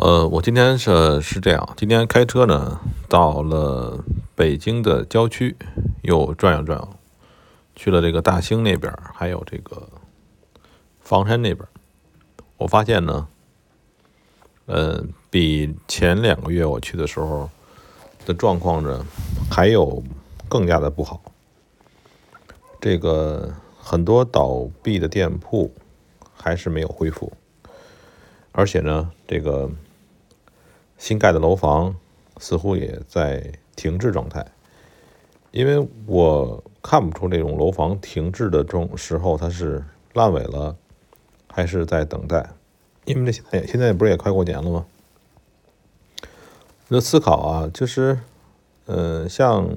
呃，我今天是是这样，今天开车呢，到了北京的郊区，又转悠转悠，去了这个大兴那边，还有这个房山那边。我发现呢，呃，比前两个月我去的时候的状况呢，还有更加的不好。这个很多倒闭的店铺还是没有恢复，而且呢，这个。新盖的楼房似乎也在停滞状态，因为我看不出这种楼房停滞的这种时候它是烂尾了，还是在等待。因为这现在现在不是也快过年了吗？那思考啊，就是，呃，像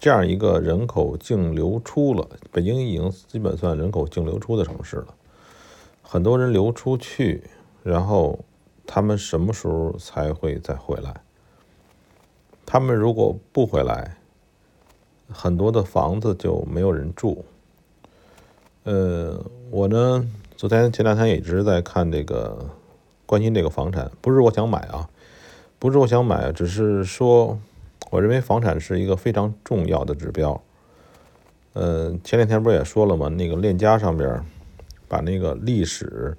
这样一个人口净流出了，北京已经基本算人口净流出的城市了，很多人流出去，然后。他们什么时候才会再回来？他们如果不回来，很多的房子就没有人住。呃，我呢，昨天前两天一直在看这个，关心这个房产。不是我想买啊，不是我想买，只是说，我认为房产是一个非常重要的指标。呃，前两天不是也说了吗？那个链家上边把那个历史。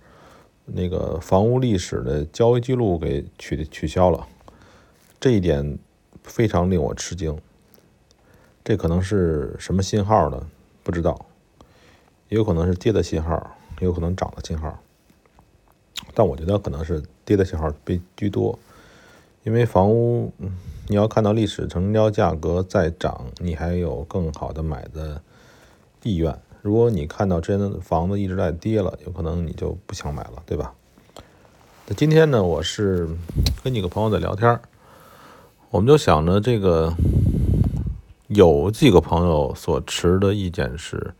那个房屋历史的交易记录给取取消了，这一点非常令我吃惊。这可能是什么信号呢？不知道，也有可能是跌的信号，也有可能涨的信号。但我觉得可能是跌的信号被居多，因为房屋你要看到历史成交价格在涨，你还有更好的买的意愿。如果你看到这的房子一直在跌了，有可能你就不想买了，对吧？那今天呢，我是跟几个朋友在聊天我们就想着这个，有几个朋友所持的意见是，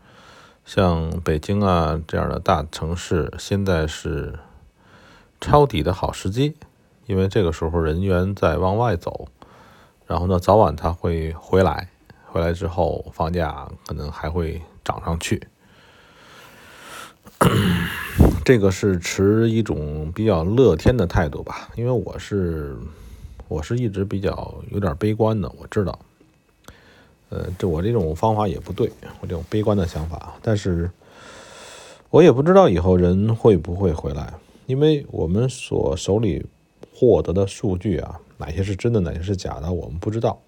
像北京啊这样的大城市，现在是抄底的好时机，因为这个时候人员在往外走，然后呢，早晚他会回来，回来之后房价可能还会。涨上去，这个是持一种比较乐天的态度吧，因为我是我是一直比较有点悲观的，我知道，呃，这我这种方法也不对，我这种悲观的想法，但是我也不知道以后人会不会回来，因为我们所手里获得的数据啊，哪些是真的，哪些是假的，我们不知道，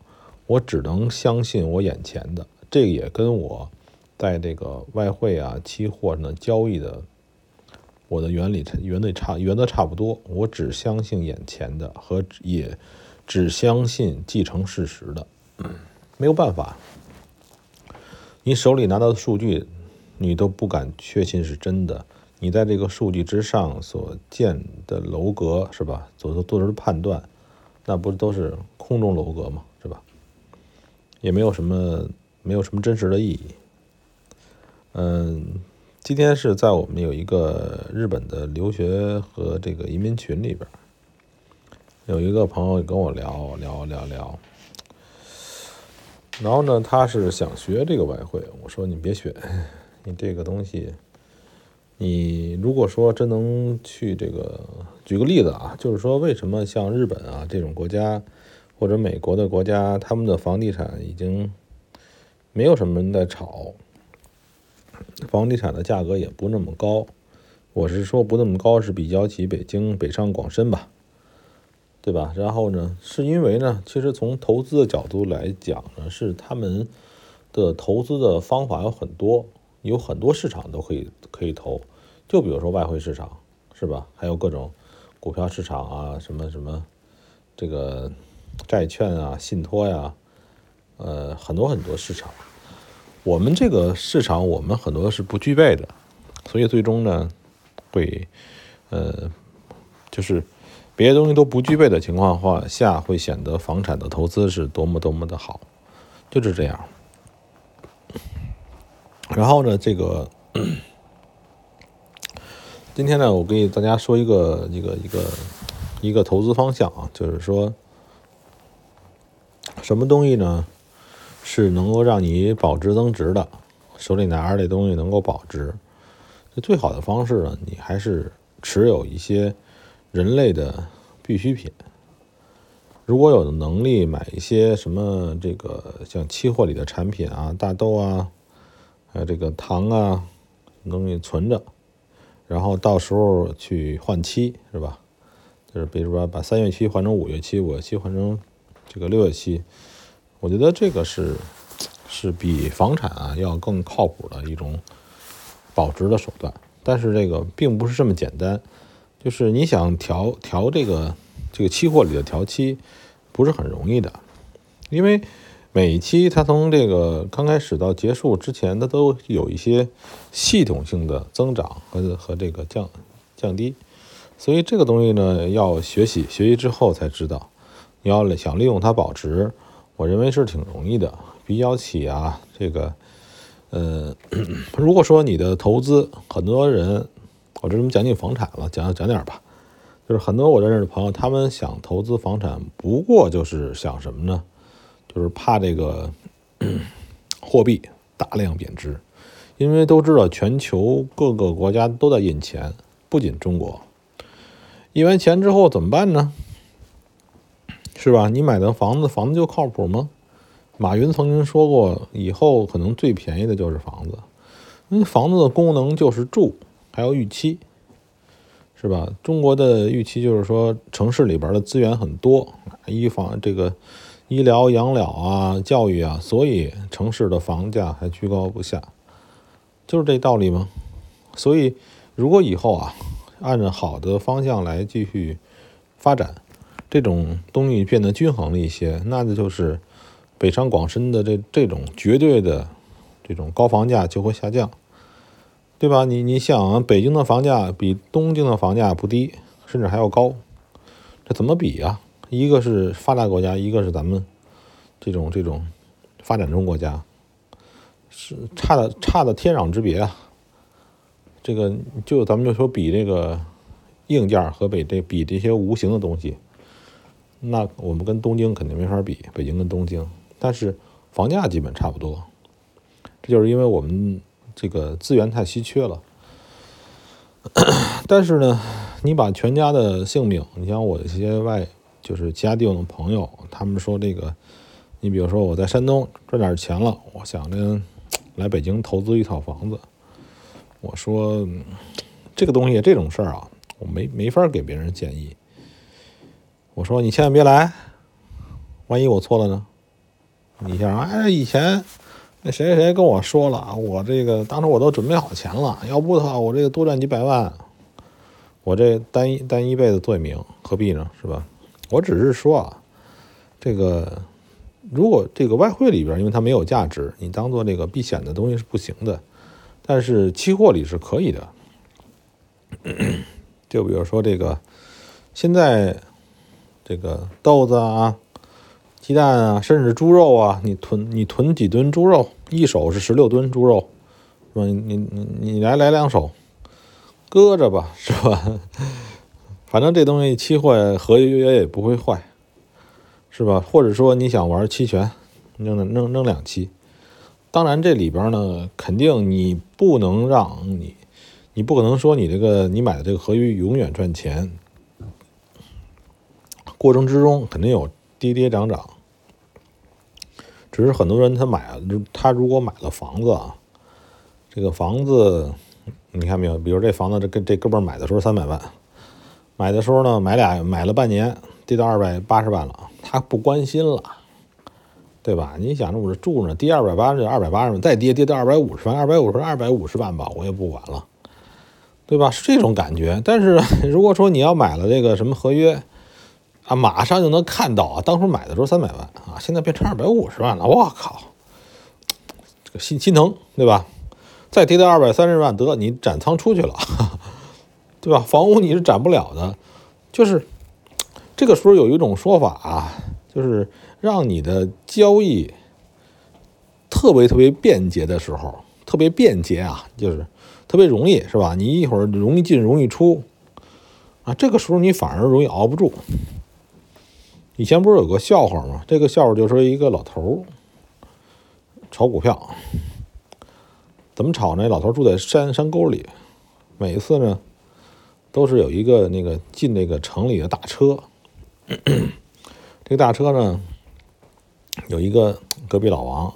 我只能相信我眼前的，这个也跟我。在这个外汇啊、期货上的交易的，我的原理原理差原则差不多。我只相信眼前的，和也只相信既成事实的。没有办法，你手里拿到的数据，你都不敢确信是真的。你在这个数据之上所见的楼阁是吧？所做出的判断，那不都是空中楼阁吗？是吧？也没有什么没有什么真实的意义。嗯，今天是在我们有一个日本的留学和这个移民群里边，有一个朋友跟我聊聊聊聊，然后呢，他是想学这个外汇，我说你别学，你这个东西，你如果说真能去这个，举个例子啊，就是说为什么像日本啊这种国家，或者美国的国家，他们的房地产已经没有什么人在炒。房地产的价格也不那么高，我是说不那么高，是比较起北京、北上广深吧，对吧？然后呢，是因为呢，其实从投资的角度来讲呢，是他们的投资的方法有很多，有很多市场都可以可以投，就比如说外汇市场，是吧？还有各种股票市场啊，什么什么这个债券啊、信托呀，呃，很多很多市场。我们这个市场，我们很多是不具备的，所以最终呢，会，呃，就是别的东西都不具备的情况话下，会显得房产的投资是多么多么的好，就是这样。然后呢，这个今天呢，我给大家说一个一个一个一个投资方向啊，就是说，什么东西呢？是能够让你保值增值的，手里拿着这东西能够保值。这最好的方式呢，你还是持有一些人类的必需品。如果有能力买一些什么这个像期货里的产品啊，大豆啊，还有这个糖啊，东西存着，然后到时候去换期，是吧？就是比如说把三月期换成五月期，五月期换成这个六月期，我觉得这个是是比房产啊要更靠谱的一种保值的手段。但是这个并不是这么简单，就是你想调调这个。这个期货里的调期不是很容易的，因为每一期它从这个刚开始到结束之前，它都有一些系统性的增长和和这个降降低，所以这个东西呢要学习，学习之后才知道。你要想利用它保值，我认为是挺容易的。比较起啊，这个呃，如果说你的投资，很多人，我这怎么讲讲房产了，讲讲点吧。就是很多我认识的朋友，他们想投资房产，不过就是想什么呢？就是怕这个货币大量贬值，因为都知道全球各个国家都在印钱，不仅中国。印完钱之后怎么办呢？是吧？你买的房子，房子就靠谱吗？马云曾经说过，以后可能最便宜的就是房子，因为房子的功能就是住，还有预期。是吧？中国的预期就是说，城市里边的资源很多，医房这个医疗、养老啊、教育啊，所以城市的房价还居高不下，就是这道理吗？所以，如果以后啊，按照好的方向来继续发展，这种东西变得均衡了一些，那就是北上广深的这这种绝对的这种高房价就会下降。对吧？你你想，北京的房价比东京的房价不低，甚至还要高，这怎么比呀？一个是发达国家，一个是咱们这种这种发展中国家，是差的差的天壤之别啊！这个就咱们就说比这个硬件和比这比这些无形的东西，那我们跟东京肯定没法比，北京跟东京，但是房价基本差不多，这就是因为我们。这个资源太稀缺了，但是呢，你把全家的性命，你像我一些外，就是其他地方的朋友，他们说这个，你比如说我在山东赚点钱了，我想着来北京投资一套房子，我说这个东西这种事儿啊，我没没法给别人建议。我说你千万别来，万一我错了呢？你想哎，以前。那谁谁跟我说了，我这个当时我都准备好钱了，要不的话，我这个多赚几百万，我这单一单一辈子做一名，何必呢？是吧？我只是说啊，这个如果这个外汇里边，因为它没有价值，你当做这个避险的东西是不行的，但是期货里是可以的。就比如说这个，现在这个豆子啊。鸡蛋啊，甚至猪肉啊，你囤你囤几吨猪肉，一手是十六吨猪肉，是吧？你你你来来两手，搁着吧，是吧？反正这东西期货合约也不会坏，是吧？或者说你想玩期权，弄弄弄两期，当然这里边呢，肯定你不能让你，你不可能说你这个你买的这个合约永远赚钱，过程之中肯定有跌跌涨涨。只是很多人他买了，他如果买了房子啊，这个房子你看没有？比如这房子这跟这哥们买的时候三百万，买的时候呢买俩买了半年跌到二百八十万了，他不关心了，对吧？你想着我这住着跌二百八十二百八十万，再跌跌到二百五十万，二百五十二百五十万吧，我也不管了，对吧？是这种感觉。但是如果说你要买了这个什么合约，啊，马上就能看到啊！当初买的时候三百万啊，现在变成二百五十万了，我靠，这个心心疼，对吧？再跌到二百三十万，得你斩仓出去了，对吧？房屋你是斩不了的，就是这个时候有一种说法啊，就是让你的交易特别特别便捷的时候，特别便捷啊，就是特别容易，是吧？你一会儿容易进容易出啊，这个时候你反而容易熬不住。以前不是有个笑话吗？这个笑话就说一个老头炒股票，怎么炒呢？老头住在山山沟里，每次呢都是有一个那个进那个城里的大车这个大车呢，有一个隔壁老王。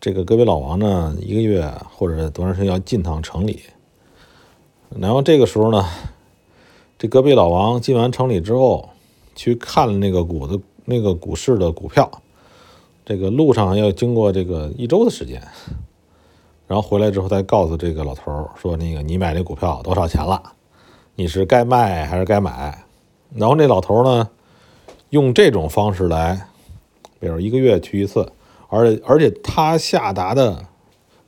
这个隔壁老王呢，一个月或者多长时间要进趟城里。然后这个时候呢，这隔壁老王进完城里之后，去看了那个股的、那个股市的股票。这个路上要经过这个一周的时间，然后回来之后再告诉这个老头说：“那个你买这股票多少钱了？你是该卖还是该买？”然后那老头呢，用这种方式来，比如一个月去一次，而且而且他下达的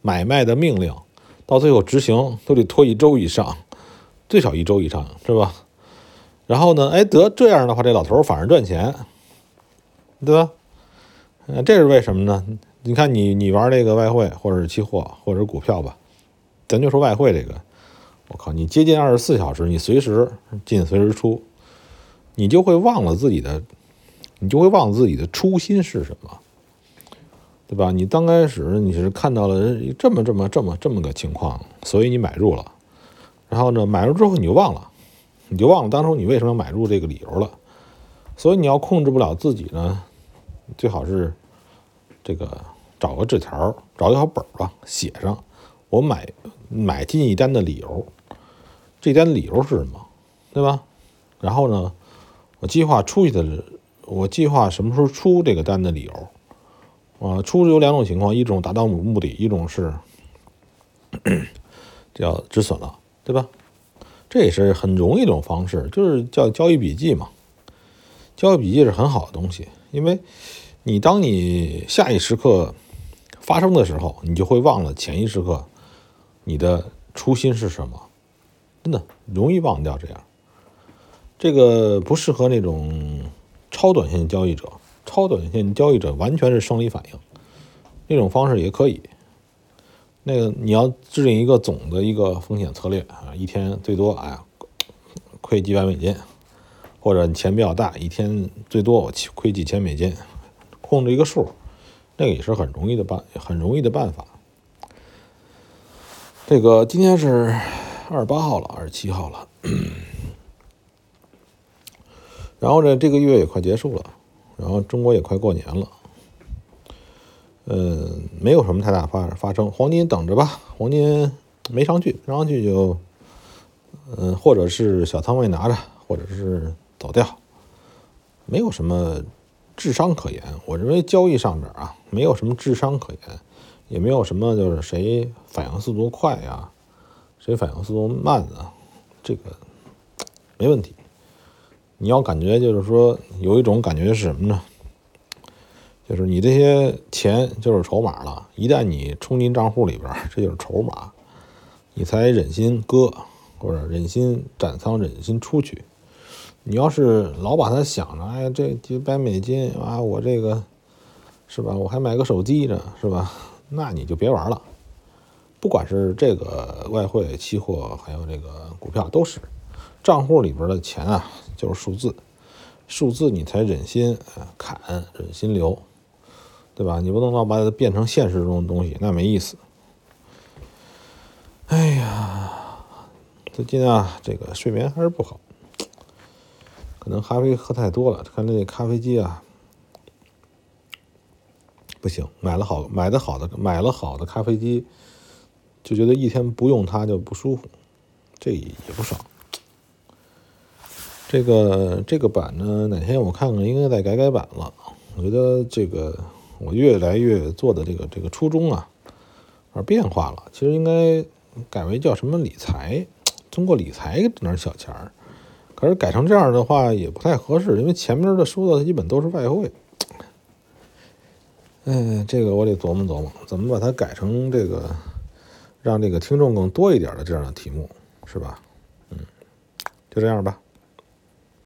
买卖的命令，到最后执行都得拖一周以上，最少一周以上，是吧？然后呢，哎，得这样的话，这老头反而赚钱，对吧？呃，这是为什么呢？你看，你你玩这个外汇，或者是期货，或者是股票吧，咱就说外汇这个，我靠，你接近二十四小时，你随时进，随时出，你就会忘了自己的，你就会忘了自己的初心是什么，对吧？你刚开始你是看到了这么这么这么这么个情况，所以你买入了，然后呢，买入之后你就忘了，你就忘了当初你为什么要买入这个理由了，所以你要控制不了自己呢。最好是这个找个纸条，找一小本吧，写上我买买进一单的理由，这单理由是什么，对吧？然后呢，我计划出去的，我计划什么时候出这个单的理由。啊，出有两种情况，一种达到目目的，一种是 叫止损了，对吧？这也是很容易一种方式，就是叫交易笔记嘛。交易笔记是很好的东西。因为，你当你下一时刻发生的时候，你就会忘了前一时刻你的初心是什么，真的容易忘掉。这样，这个不适合那种超短线交易者。超短线交易者完全是生理反应，那种方式也可以。那个你要制定一个总的一个风险策略啊，一天最多哎亏几百美金。或者你钱比较大，一天最多我亏几千美金，控制一个数，那个也是很容易的办，很容易的办法。这个今天是二十八号了，二十七号了，然后呢，这个月也快结束了，然后中国也快过年了，嗯，没有什么太大发发生，黄金等着吧，黄金没上去，没上去就，嗯，或者是小仓位拿着，或者是。走掉，没有什么智商可言。我认为交易上面啊，没有什么智商可言，也没有什么就是谁反应速度快呀，谁反应速度慢啊，这个没问题。你要感觉就是说有一种感觉是什么呢？就是你这些钱就是筹码了，一旦你冲进账户里边，这就是筹码，你才忍心割，或者忍心斩仓，忍心出去。你要是老把它想着，哎，这几百美金啊，我这个是吧？我还买个手机呢，是吧？那你就别玩了。不管是这个外汇、期货，还有这个股票，都是账户里边的钱啊，就是数字，数字你才忍心砍，忍心留，对吧？你不能老把它变成现实中的东西，那没意思。哎呀，最近啊，这个睡眠还是不好。可能咖啡喝太多了，看那咖啡机啊，不行，买了好买的好的买了好的咖啡机，就觉得一天不用它就不舒服，这也不少。这个这个版呢，哪天我看看，应该再改改版了。我觉得这个我越来越做的这个这个初衷啊，而变化了。其实应该改为叫什么理财，通过理财挣点小钱儿。可是改成这样的话也不太合适，因为前面的说的基本都是外汇。嗯，这个我得琢磨琢磨，怎么把它改成这个，让这个听众更多一点的这样的题目，是吧？嗯，就这样吧。